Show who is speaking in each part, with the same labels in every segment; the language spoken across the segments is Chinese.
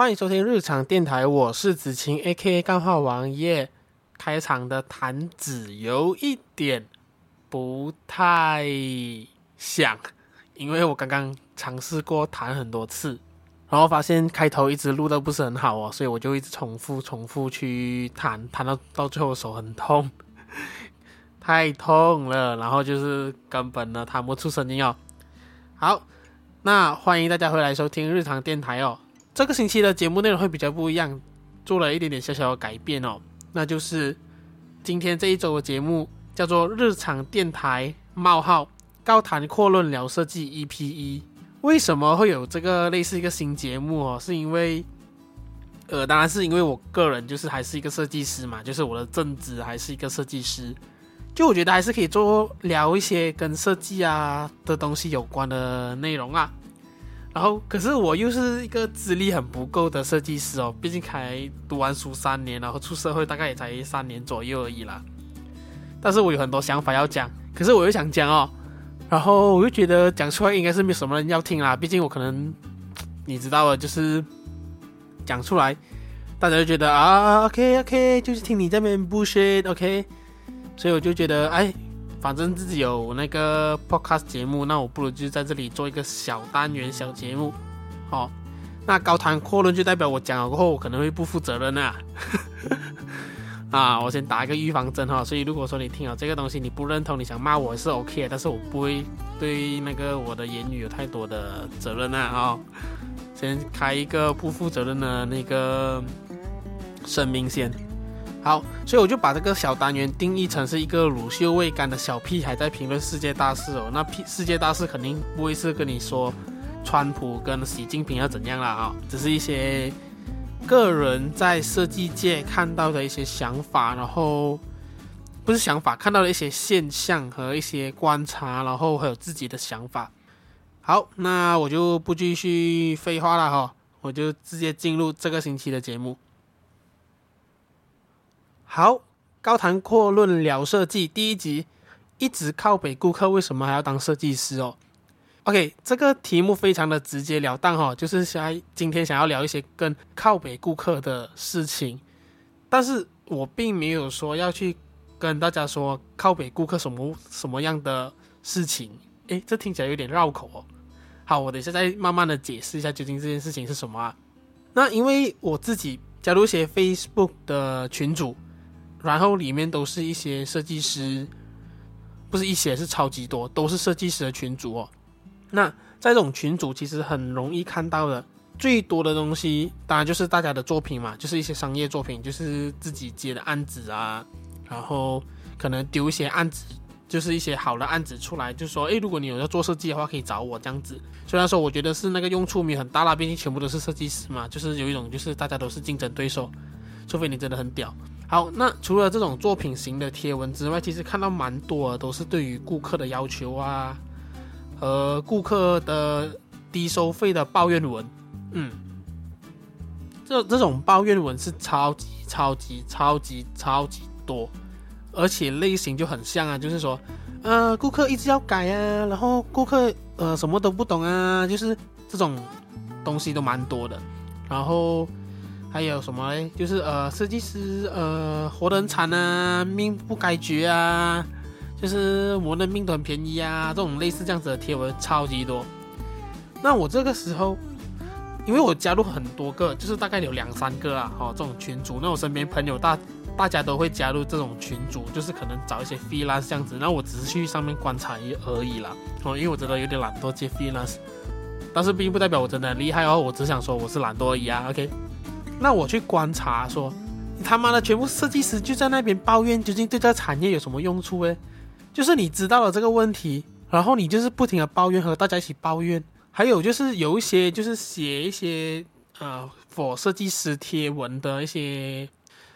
Speaker 1: 欢迎收听日常电台，我是子晴，A.K.A. 干话王爷。开场的弹子有一点不太像，因为我刚刚尝试过弹很多次，然后发现开头一直录的不是很好哦，所以我就一直重复、重复去弹，弹到到最后手很痛，太痛了，然后就是根本呢弹不出声音哦。好，那欢迎大家回来收听日常电台哦。这个星期的节目内容会比较不一样，做了一点点小小的改变哦。那就是今天这一周的节目叫做《日常电台冒号高谈阔论聊设计 EP 一》。为什么会有这个类似一个新节目哦？是因为，呃，当然是因为我个人就是还是一个设计师嘛，就是我的正职还是一个设计师。就我觉得还是可以做聊一些跟设计啊的东西有关的内容啊。然后，可是我又是一个资历很不够的设计师哦，毕竟才读完书三年，然后出社会大概也才三年左右而已啦。但是我有很多想法要讲，可是我又想讲哦，然后我又觉得讲出来应该是没什么人要听啦，毕竟我可能你知道的，就是讲出来，大家就觉得啊，OK OK，就是听你这边 bullshit，OK，所以我就觉得哎。反正自己有那个 podcast 节目，那我不如就在这里做一个小单元、小节目。哦，那高谈阔论就代表我讲了过后，我可能会不负责任啊。啊，我先打一个预防针哈。所以如果说你听了这个东西你不认同，你想骂我是 OK，但是我不会对那个我的言语有太多的责任啊。哦，先开一个不负责任的那个声明先。好，所以我就把这个小单元定义成是一个乳臭未干的小屁孩在评论世界大事哦。那屁世界大事肯定不会是跟你说川普跟习近平要怎样啦啊、只是一些个人在设计界看到的一些想法，然后不是想法，看到的一些现象和一些观察，然后还有自己的想法。好，那我就不继续废话了哈、哦，我就直接进入这个星期的节目。好，高谈阔论聊设计第一集，一直靠北顾客为什么还要当设计师哦？OK，这个题目非常的直截了当哈、哦，就是想今天想要聊一些跟靠北顾客的事情，但是我并没有说要去跟大家说靠北顾客什么什么样的事情，诶，这听起来有点绕口哦。好，我等一下再慢慢的解释一下究竟这件事情是什么啊？那因为我自己加入一些 Facebook 的群组。然后里面都是一些设计师，不是一些，是超级多，都是设计师的群组哦。那在这种群组，其实很容易看到的最多的东西，当然就是大家的作品嘛，就是一些商业作品，就是自己接的案子啊。然后可能丢一些案子，就是一些好的案子出来，就说，诶，如果你有要做设计的话，可以找我这样子。虽然说我觉得是那个用处没有很大啦，毕竟全部都是设计师嘛，就是有一种就是大家都是竞争对手，除非你真的很屌。好，那除了这种作品型的贴文之外，其实看到蛮多的都是对于顾客的要求啊，和顾客的低收费的抱怨文，嗯，这这种抱怨文是超级超级超级超级多，而且类型就很像啊，就是说，呃，顾客一直要改啊，然后顾客呃什么都不懂啊，就是这种东西都蛮多的，然后。还有什么嘞？就是呃，设计师呃，活得很惨啊，命不该绝啊，就是我的命都很便宜啊，这种类似这样子的贴文超级多。那我这个时候，因为我加入很多个，就是大概有两三个啊，哦，这种群组。那我身边朋友大大家都会加入这种群组，就是可能找一些 freelance 这样子。那我只是去上面观察而已啦，哦，因为我真的有点懒惰接 freelance，但是并不代表我真的很厉害哦，我只想说我是懒惰而已啊，OK。那我去观察说，你他妈的全部设计师就在那边抱怨，究竟对这个产业有什么用处诶？就是你知道了这个问题，然后你就是不停的抱怨和大家一起抱怨。还有就是有一些就是写一些呃，for 设计师贴文的一些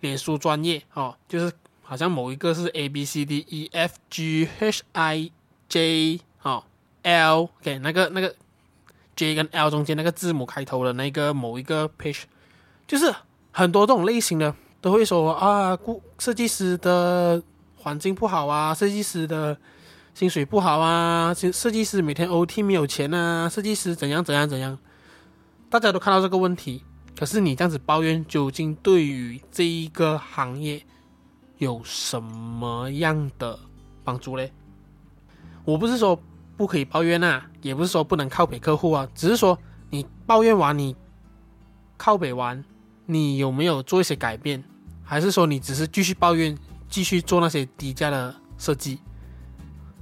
Speaker 1: 脸书专业哦，就是好像某一个是 A B C D E F G H I J 哦 L，OK，那个那个 J 跟 L 中间那个字母开头的那个某一个 page。就是很多这种类型的都会说啊，顾设计师的环境不好啊，设计师的薪水不好啊，设计师每天 OT 没有钱啊，设计师怎样怎样怎样，大家都看到这个问题，可是你这样子抱怨，究竟对于这一个行业有什么样的帮助嘞？我不是说不可以抱怨啊，也不是说不能靠北客户啊，只是说你抱怨完，你靠北完，你有没有做一些改变？还是说你只是继续抱怨，继续做那些低价的设计？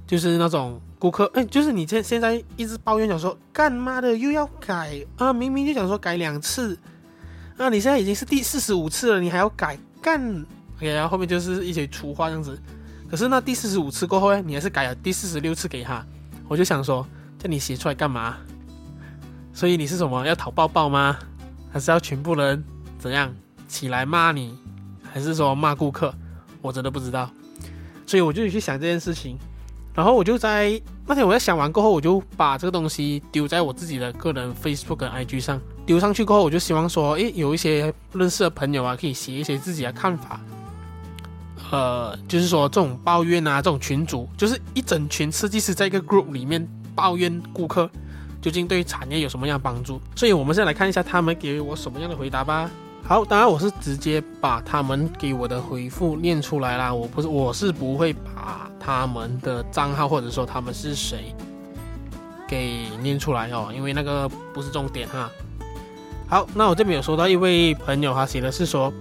Speaker 1: 就是那种顾客，哎，就是你现现在一直抱怨，想说干嘛的又要改啊？明明就想说改两次。啊、你现在已经是第四十五次了，你还要改干？OK，然后后面就是一些粗话这样子。可是那第四十五次过后呢，你还是改了第四十六次给他。我就想说，叫你写出来干嘛？所以你是什么要讨抱抱吗？还是要全部人怎样起来骂你？还是说骂顾客？我真的不知道。所以我就去想这件事情。然后我就在那天我在想完过后，我就把这个东西丢在我自己的个人 Facebook 跟 IG 上。丢上去过后，我就希望说，诶，有一些认识的朋友啊，可以写一些自己的看法。呃，就是说这种抱怨啊，这种群组，就是一整群设计师在一个 group 里面抱怨顾客，究竟对产业有什么样的帮助？所以我们现在来看一下他们给我什么样的回答吧。好，当然我是直接把他们给我的回复念出来啦。我不是，我是不会把他们的账号或者说他们是谁给念出来哦，因为那个不是重点哈。好，那我这边有收到一位朋友他写的是说，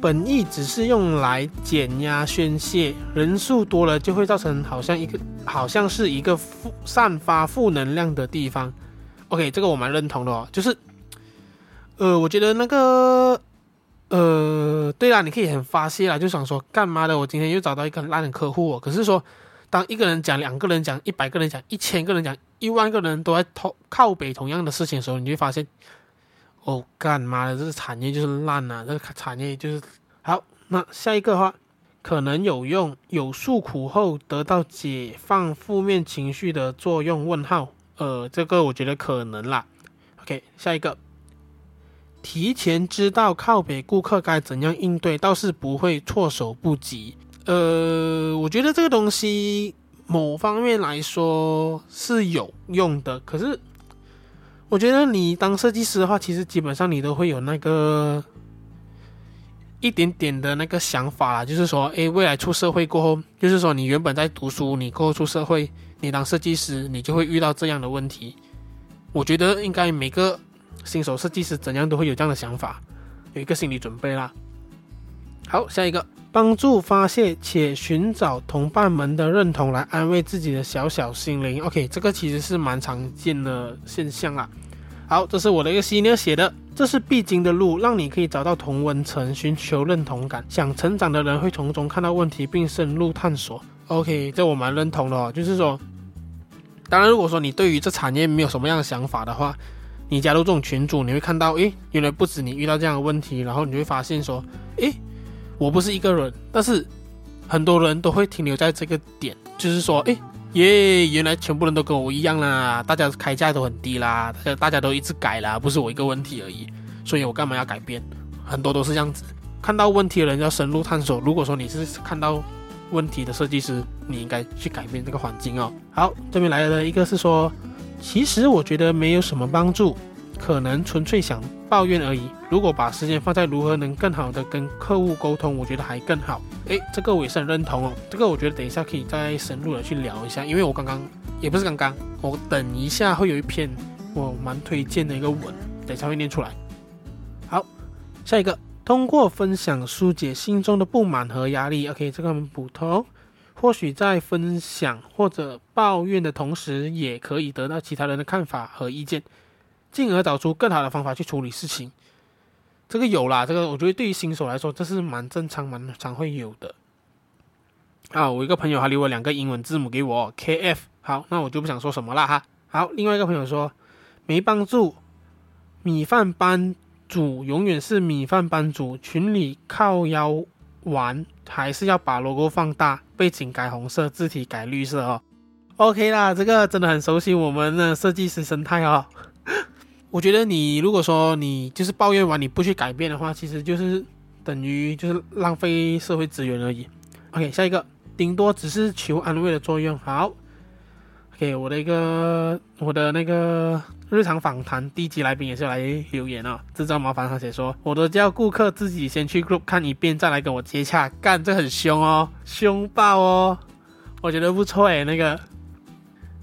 Speaker 1: 本意只是用来减压宣泄，人数多了就会造成好像一个好像是一个负散发负能量的地方。OK，这个我蛮认同的哦，就是。呃，我觉得那个，呃，对啦，你可以很发泄啦，就想说干嘛的？我今天又找到一个烂的客户哦。可是说，当一个人讲、两个人讲、一百个人讲、一千个人讲、一万个人都在同靠北同样的事情的时候，你就会发现，哦，干嘛的？这个产业就是烂啊！这个产业就是好。那下一个的话，可能有用，有诉苦后得到解放负面情绪的作用？问号。呃，这个我觉得可能啦。OK，下一个。提前知道靠北顾客该怎样应对，倒是不会措手不及。呃，我觉得这个东西某方面来说是有用的，可是我觉得你当设计师的话，其实基本上你都会有那个一点点的那个想法啦，就是说，诶，未来出社会过后，就是说你原本在读书，你过后出社会，你当设计师，你就会遇到这样的问题。我觉得应该每个。新手设计师怎样都会有这样的想法，有一个心理准备啦。好，下一个，帮助发泄且寻找同伴们的认同来安慰自己的小小心灵。OK，这个其实是蛮常见的现象啦。好，这是我的一个 senior 写的，这是必经的路，让你可以找到同温层，寻求认同感。想成长的人会从中看到问题并深入探索。OK，这我蛮认同的哦，就是说，当然如果说你对于这产业没有什么样的想法的话。你加入这种群组，你会看到，诶，原来不止你遇到这样的问题，然后你会发现说，诶，我不是一个人，但是很多人都会停留在这个点，就是说，诶，耶，原来全部人都跟我一样啦，大家开价都很低啦，大家大家都一直改啦，不是我一个问题而已，所以我干嘛要改变？很多都是这样子，看到问题的人要深入探索。如果说你是看到问题的设计师，你应该去改变这个环境哦。好，这边来的一个是说。其实我觉得没有什么帮助，可能纯粹想抱怨而已。如果把时间放在如何能更好的跟客户沟通，我觉得还更好。诶，这个我也是很认同哦。这个我觉得等一下可以再深入的去聊一下，因为我刚刚也不是刚刚，我等一下会有一篇我蛮推荐的一个文，等一下会念出来。好，下一个，通过分享疏解心中的不满和压力。OK，这个很普通。或许在分享或者抱怨的同时，也可以得到其他人的看法和意见，进而找出更好的方法去处理事情。这个有啦，这个我觉得对于新手来说，这是蛮正常、蛮常会有的。啊，我一个朋友还留了两个英文字母给我，KF。好，那我就不想说什么了哈。好，另外一个朋友说没帮助，米饭班主永远是米饭班主，群里靠腰玩。还是要把 logo 放大，背景改红色，字体改绿色哦。OK 啦，这个真的很熟悉我们的设计师生态哦。我觉得你如果说你就是抱怨完你不去改变的话，其实就是等于就是浪费社会资源而已。OK，下一个，顶多只是求安慰的作用。好给我的一个我的那个日常访谈第一集来宾也是来留言啊、哦，制造麻烦他写说，我都叫顾客自己先去 group 看一遍，再来跟我接洽，干这很凶哦，凶爆哦，我觉得不错诶，那个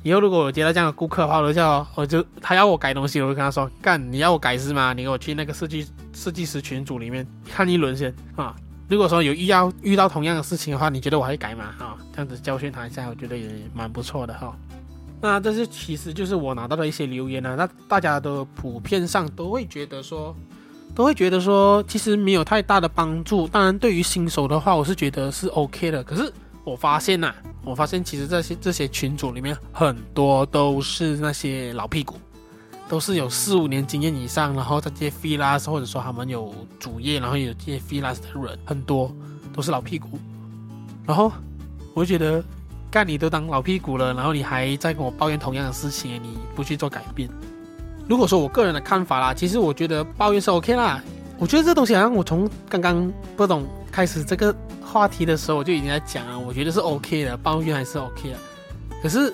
Speaker 1: 以后如果我接到这样的顾客的话，我就叫我就他要我改东西，我就跟他说，干你要我改是吗？你给我去那个设计设计师群组里面看一轮先啊。如果说有遇到遇到同样的事情的话，你觉得我会改吗？啊，这样子教训他一下，我觉得也蛮不错的哈。那这是其实就是我拿到的一些留言啊，那大家都普遍上都会觉得说，都会觉得说，其实没有太大的帮助。当然，对于新手的话，我是觉得是 OK 的。可是我发现呐、我发现其实这些这些群组里面很多都是那些老屁股。都是有四五年经验以上，然后在接 freelance 或者说他们有主业，然后有接 freelance 的人很多，都是老屁股。然后我觉得，干你都当老屁股了，然后你还在跟我抱怨同样的事情，你不去做改变。如果说我个人的看法啦，其实我觉得抱怨是 OK 啦。我觉得这东西好像我从刚刚不懂开始这个话题的时候，我就已经在讲了，我觉得是 OK 的，抱怨还是 OK 的。可是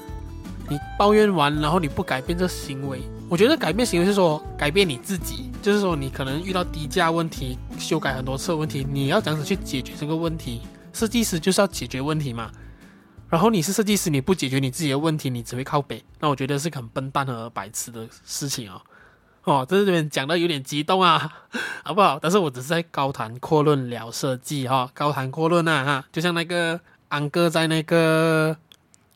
Speaker 1: 你抱怨完，然后你不改变这行为。我觉得改变行为是说改变你自己，就是说你可能遇到低价问题，修改很多次的问题，你要这样子去解决这个问题。设计师就是要解决问题嘛。然后你是设计师，你不解决你自己的问题，你只会靠北。那我觉得是很笨蛋和白痴的事情哦。哦，这这边讲的有点激动啊，好不好？但是我只是在高谈阔论聊设计哈、高谈阔论啊哈，就像那个安哥在那个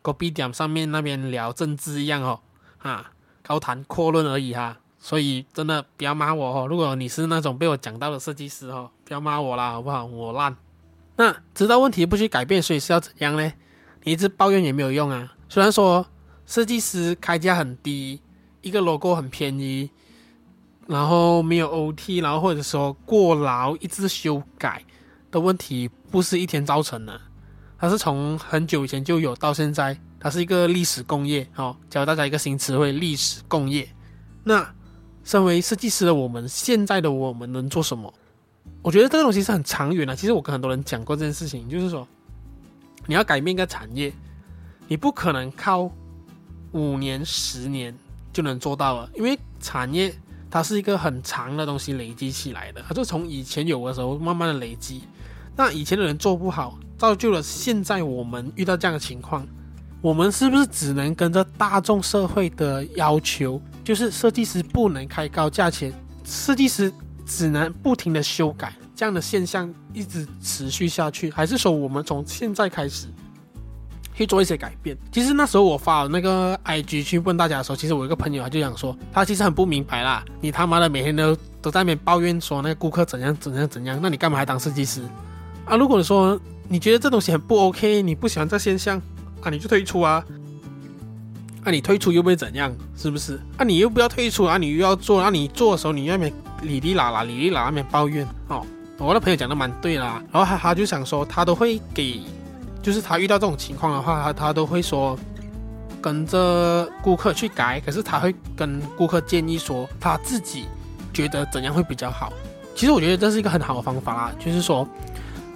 Speaker 1: Go Big 场上面那边聊政治一样哦，啊。高谈阔论而已哈，所以真的不要骂我哦。如果你是那种被我讲到的设计师哦，不要骂我啦，好不好？我烂。那知道问题不去改变，所以是要怎样呢？一直抱怨也没有用啊。虽然说设计师开价很低，一个 logo 很便宜，然后没有 OT，然后或者说过劳，一直修改的问题，不是一天造成的，它是从很久以前就有到现在。它是一个历史工业，好，教大家一个新词汇：历史工业。那身为设计师的我们，现在的我们能做什么？我觉得这个东西是很长远的。其实我跟很多人讲过这件事情，就是说，你要改变一个产业，你不可能靠五年、十年就能做到了，因为产业它是一个很长的东西累积起来的，它就从以前有的时候慢慢的累积。那以前的人做不好，造就了现在我们遇到这样的情况。我们是不是只能跟着大众社会的要求，就是设计师不能开高价钱，设计师只能不停的修改，这样的现象一直持续下去？还是说我们从现在开始去做一些改变？其实那时候我发那个 IG 去问大家的时候，其实我一个朋友他就想说，他其实很不明白啦，你他妈的每天都都在那边抱怨说那个顾客怎样怎样怎样，那你干嘛还当设计师啊？如果说你觉得这东西很不 OK，你不喜欢这现象。啊、你就退出啊！那、啊、你退出又会怎样？是不是？那、啊、你又不要退出啊！你又要做，那、啊、你做的时候你那边哩哩啦啦、哩哩啦啦那边抱怨哦。我的朋友讲的蛮对啦，然后他他就想说，他都会给，就是他遇到这种情况的话，他他都会说跟着顾客去改，可是他会跟顾客建议说他自己觉得怎样会比较好。其实我觉得这是一个很好的方法啦，就是说，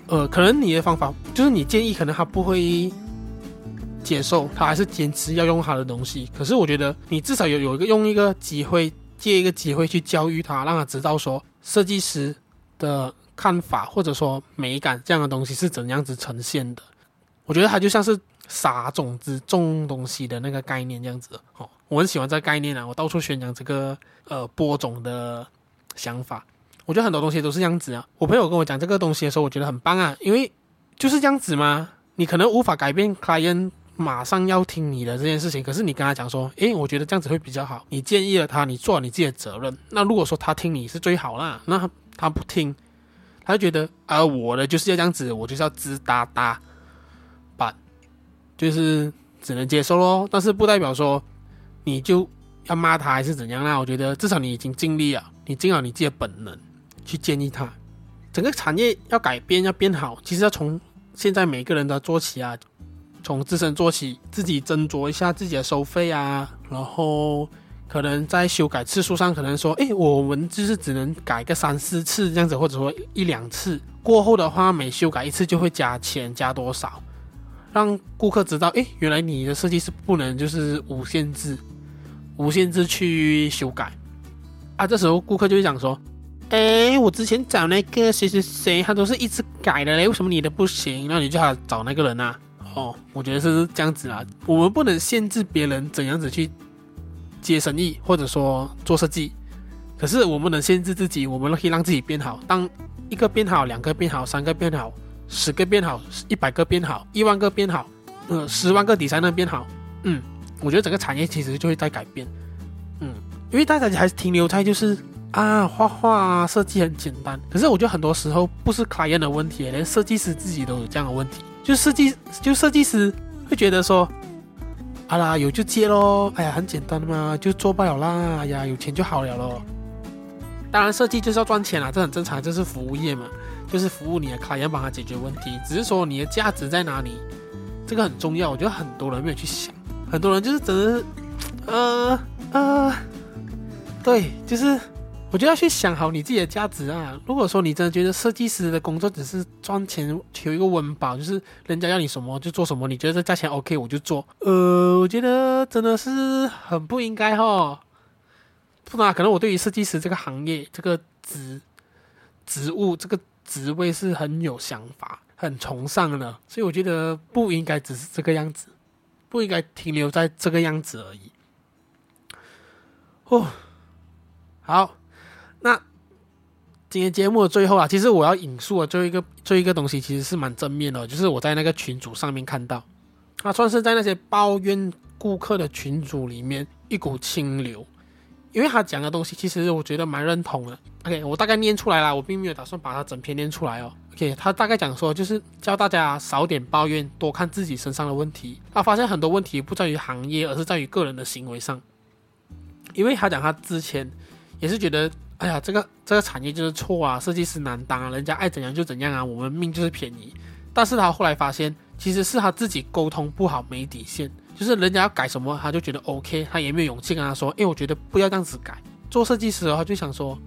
Speaker 1: 呃，可能你的方法就是你建议，可能他不会。接受他还是坚持要用他的东西，可是我觉得你至少有有一个用一个机会，借一个机会去教育他，让他知道说设计师的看法或者说美感这样的东西是怎样子呈现的。我觉得它就像是撒种子种东西的那个概念这样子哦，我很喜欢这个概念啊，我到处宣扬这个呃播种的想法。我觉得很多东西都是这样子啊。我朋友跟我讲这个东西的时候，我觉得很棒啊，因为就是这样子嘛，你可能无法改变 client。马上要听你的这件事情，可是你跟他讲说，诶，我觉得这样子会比较好。你建议了他，你做了你自己的责任。那如果说他听你是最好啦，那，他不听，他就觉得啊，我的就是要这样子，我就是要吱哒哒把，就是只能接受咯。但是不代表说你就要骂他还是怎样啦。我觉得至少你已经尽力了，你尽好你自己的本能去建议他。整个产业要改变要变好，其实要从现在每个人都要做起啊。从自身做起，自己斟酌一下自己的收费啊，然后可能在修改次数上，可能说，诶，我们就是只能改个三四次这样子，或者说一两次过后的话，每修改一次就会加钱，加多少？让顾客知道，诶，原来你的设计是不能就是无限制、无限制去修改啊。这时候顾客就会讲说，诶，我之前找那个谁谁谁，他都是一直改的嘞，为什么你的不行？那你就要找那个人啊。哦，我觉得是这样子啊，我们不能限制别人怎样子去接生意，或者说做设计，可是我们能限制自己，我们可以让自己变好。当一个变好，两个变好，三个变好。十个变好，一百个变好，一万个变好，呃，十万个底才能变好。嗯，我觉得整个产业其实就会在改变。嗯，因为大家还是停留在就是啊，画画啊，设计很简单。可是我觉得很多时候不是 client 的问题，连设计师自己都有这样的问题。就设计，就设计师会觉得说，好啦，有就接咯。哎呀，很简单的嘛，就做不了啦。哎呀，有钱就好了咯。当然，设计就是要赚钱啦，这很正常，这是服务业嘛。就是服务你的客人，帮他解决问题。只是说你的价值在哪里，这个很重要。我觉得很多人没有去想，很多人就是真的，呃呃，对，就是我就要去想好你自己的价值啊。如果说你真的觉得设计师的工作只是赚钱，求一个温饱，就是人家要你什么就做什么，你觉得这价钱 OK 我就做。呃，我觉得真的是很不应该哈。不然可能我对于设计师这个行业、这个职职务这个。职位是很有想法、很崇尚的，所以我觉得不应该只是这个样子，不应该停留在这个样子而已。哦，好，今天节目的最后啊，其实我要引述的最后一个、最后一个东西，其实是蛮正面的，就是我在那个群组上面看到，他算是在那些抱怨顾客的群组里面一股清流。因为他讲的东西，其实我觉得蛮认同的。OK，我大概念出来了，我并没有打算把它整篇念出来哦。OK，他大概讲说，就是教大家少点抱怨，多看自己身上的问题。他发现很多问题不在于行业，而是在于个人的行为上。因为他讲他之前也是觉得，哎呀，这个这个产业就是错啊，设计师难当啊，人家爱怎样就怎样啊，我们命就是便宜。但是他后来发现，其实是他自己沟通不好，没底线。就是人家要改什么，他就觉得 OK，他也没有勇气跟他说，哎，我觉得不要这样子改。做设计师的话，就想说，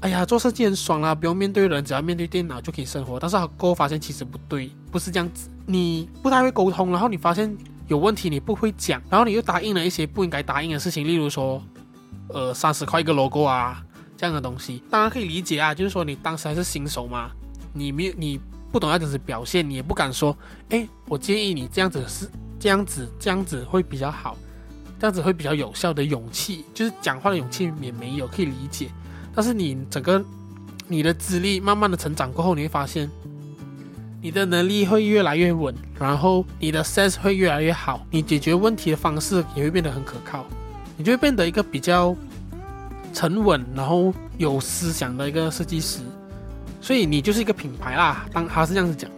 Speaker 1: 哎呀，做设计很爽啦，不用面对人，只要面对电脑就可以生活。但是他过后发现其实不对，不是这样子。你不太会沟通，然后你发现有问题，你不会讲，然后你又答应了一些不应该答应的事情，例如说，呃，三十块一个 logo 啊，这样的东西。当然可以理解啊，就是说你当时还是新手嘛，你没有你不懂要怎么表现，你也不敢说，哎，我建议你这样子是。这样子，这样子会比较好，这样子会比较有效的勇气，就是讲话的勇气也没有，可以理解。但是你整个你的资历慢慢的成长过后，你会发现你的能力会越来越稳，然后你的 sense 会越来越好，你解决问题的方式也会变得很可靠，你就会变得一个比较沉稳，然后有思想的一个设计师。所以你就是一个品牌啦，当他是这样子讲。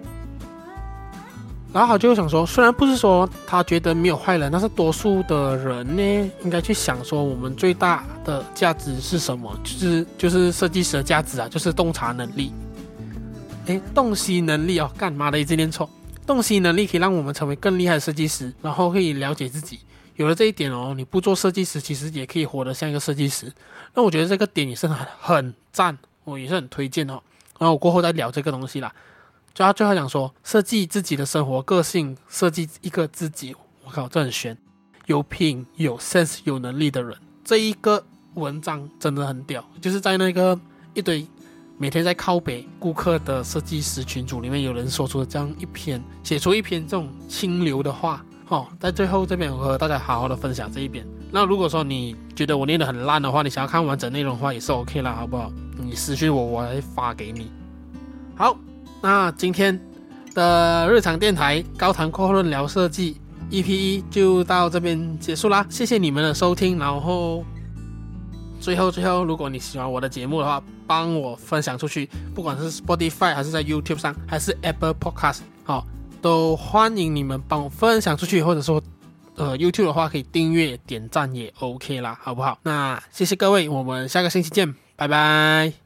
Speaker 1: 然后他就想说，虽然不是说他觉得没有坏人，但是多数的人呢，应该去想说，我们最大的价值是什么？就是就是设计师的价值啊，就是洞察能力。诶，洞悉能力哦，干嘛的一直念错？洞悉能力可以让我们成为更厉害的设计师，然后可以了解自己。有了这一点哦，你不做设计师，其实也可以活得像一个设计师。那我觉得这个点也是很很赞，我也是很推荐哦。然后我过后再聊这个东西啦。就他最后讲说，设计自己的生活个性，设计一个自己。我靠，这很悬，有品、有 sense、有能力的人。这一个文章真的很屌，就是在那个一堆每天在靠北顾客的设计师群组里面，有人说出了这样一篇，写出一篇这种清流的话。哦，在最后这边我和大家好好的分享这一边。那如果说你觉得我念得很烂的话，你想要看完整内容的话，也是 OK 啦，好不好？你私讯我，我来发给你。好。那今天的日常电台高谈阔论聊设计 EP1 就到这边结束啦，谢谢你们的收听。然后最后最后，如果你喜欢我的节目的话，帮我分享出去，不管是 Spotify 还是在 YouTube 上，还是 Apple Podcast，好，都欢迎你们帮我分享出去，或者说呃 YouTube 的话可以订阅点赞也 OK 啦，好不好？那谢谢各位，我们下个星期见，拜拜。